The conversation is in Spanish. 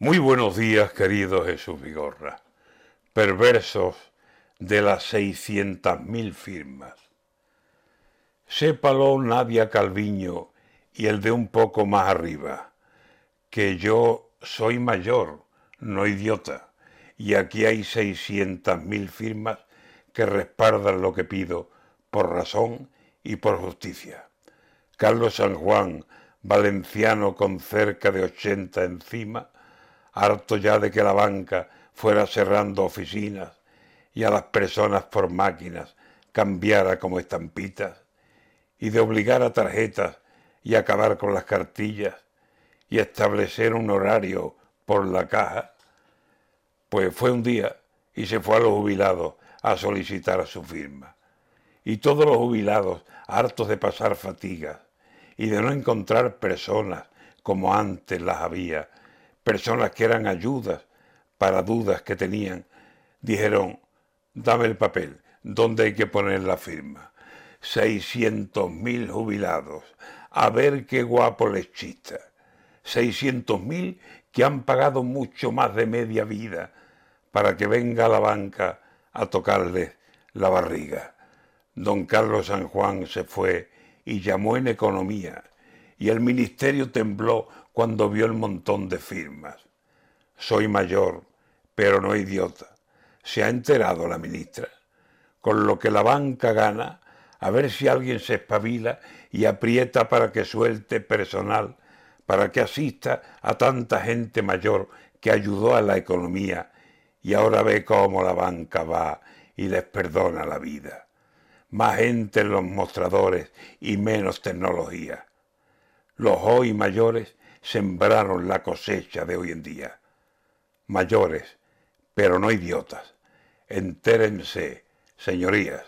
Muy buenos días, querido Jesús Vigorra, perversos de las seiscientas mil firmas. Sépalo Nadia Calviño y el de un poco más arriba, que yo soy mayor, no idiota, y aquí hay seiscientas mil firmas que respaldan lo que pido por razón y por justicia. Carlos San Juan, valenciano con cerca de ochenta encima, harto ya de que la banca fuera cerrando oficinas y a las personas por máquinas cambiara como estampitas, y de obligar a tarjetas y acabar con las cartillas y establecer un horario por la caja, pues fue un día y se fue a los jubilados a solicitar su firma. Y todos los jubilados, hartos de pasar fatigas y de no encontrar personas como antes las había, personas que eran ayudas para dudas que tenían, dijeron, dame el papel, ¿dónde hay que poner la firma? Seiscientos mil jubilados, a ver qué guapo les chista. Seiscientos mil que han pagado mucho más de media vida para que venga a la banca a tocarles la barriga. Don Carlos San Juan se fue y llamó en economía, y el ministerio tembló cuando vio el montón de firmas. Soy mayor, pero no idiota. Se ha enterado la ministra. Con lo que la banca gana, a ver si alguien se espabila y aprieta para que suelte personal, para que asista a tanta gente mayor que ayudó a la economía y ahora ve cómo la banca va y les perdona la vida. Más gente en los mostradores y menos tecnología. Los hoy mayores sembraron la cosecha de hoy en día. Mayores, pero no idiotas. Entérense, señorías.